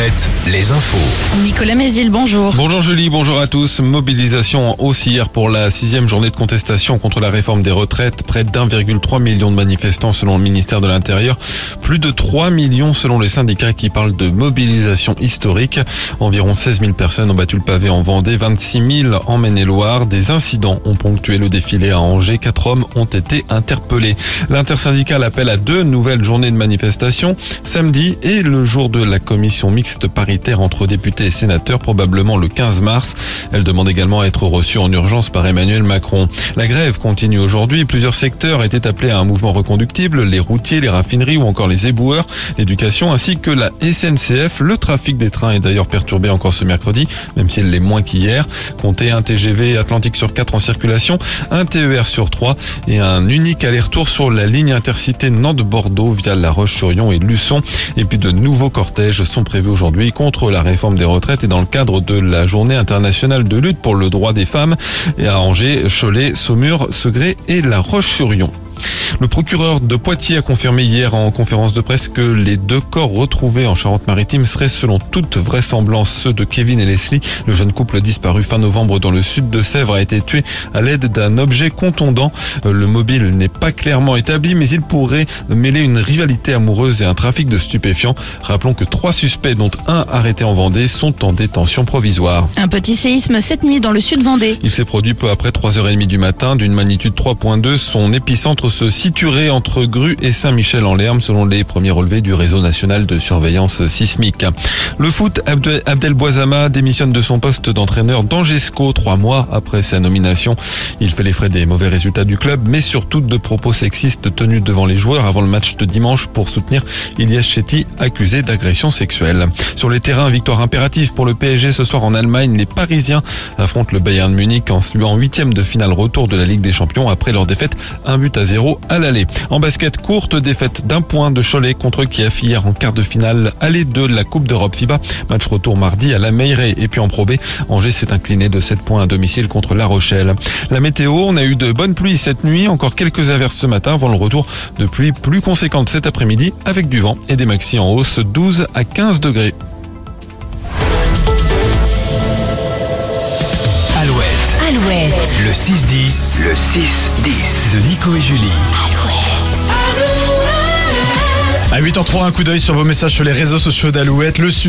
Alouette, les infos. Nicolas Mézil, bonjour. Bonjour Julie, bonjour à tous. Mobilisation en hausse hier pour la sixième journée de contestation contre la réforme des retraites. Près d'1,3 million de manifestants selon le ministère de l'Intérieur. Plus de 3 millions selon les syndicats qui parlent de mobilisation historique. Environ 16 000 personnes ont battu le pavé en Vendée, 26 000 en Maine-et-Loire. Des incidents ont ponctué le défilé à Angers. Quatre hommes ont été interpellés. L'intersyndicale appelle à deux nouvelles journées de manifestation, samedi et le jour de la commission mixte paritaire entre députés et sénateurs, probablement le 15 mars. Elle demande également à être reçue en urgence par Emmanuel Macron. La grève continue aujourd'hui. Plusieurs secteurs étaient appelés à un mouvement reconductible, les routiers, les raffineries ou encore les éboueurs, l'éducation ainsi que la SNCF. Le trafic des trains est d'ailleurs perturbé encore ce mercredi, même s'il l'est moins qu'hier. Comptez un TGV Atlantique sur 4 en circulation, un TER sur 3 et un unique aller-retour sur la ligne intercité Nantes-Bordeaux via La Roche-sur-Yon et Luçon. Et puis de nouveaux cortèges sont prévus aujourd'hui contre la réforme des retraites et dans le cadre de la journée internationale de lutte pour le droit des femmes et à Angers, Cholet, Saumur, Segré et La Roche-sur-Yon. Le procureur de Poitiers a confirmé hier en conférence de presse que les deux corps retrouvés en Charente-Maritime seraient selon toute vraisemblance ceux de Kevin et Leslie. Le jeune couple disparu fin novembre dans le sud de Sèvres a été tué à l'aide d'un objet contondant. Le mobile n'est pas clairement établi, mais il pourrait mêler une rivalité amoureuse et un trafic de stupéfiants. Rappelons que trois suspects, dont un arrêté en Vendée, sont en détention provisoire. Un petit séisme cette nuit dans le sud Vendée. Il s'est produit peu après 3h30 du matin d'une magnitude 3.2. Son épicentre se situé entre Gru et Saint-Michel-en-Lerme selon les premiers relevés du réseau national de surveillance sismique. Le foot, Abdel Boisama démissionne de son poste d'entraîneur d'Angesco trois mois après sa nomination. Il fait les frais des mauvais résultats du club, mais surtout de propos sexistes tenus devant les joueurs avant le match de dimanche pour soutenir Ilyes Chetty accusé d'agression sexuelle. Sur les terrains, victoire impérative pour le PSG ce soir en Allemagne. Les Parisiens affrontent le Bayern Munich en, en huitième de finale retour de la Ligue des Champions après leur défaite un but à zéro à l'aller. En basket, courte défaite d'un point de Cholet contre Kiev hier en quart de finale aller de la Coupe d'Europe FIBA. Match retour mardi à la Meilleray et puis en Pro B, Angers s'est incliné de 7 points à domicile contre La Rochelle. La météo, on a eu de bonnes pluies cette nuit, encore quelques averses ce matin avant le retour de pluie plus conséquente cet après-midi avec du vent et des maxi en hausse 12 à 15 degrés. Alouette, Alouette. le 6-10, le 6-10 de Nico et Julie. À 8h03, un coup d'œil sur vos messages sur les réseaux sociaux d'Alouette. Le sujet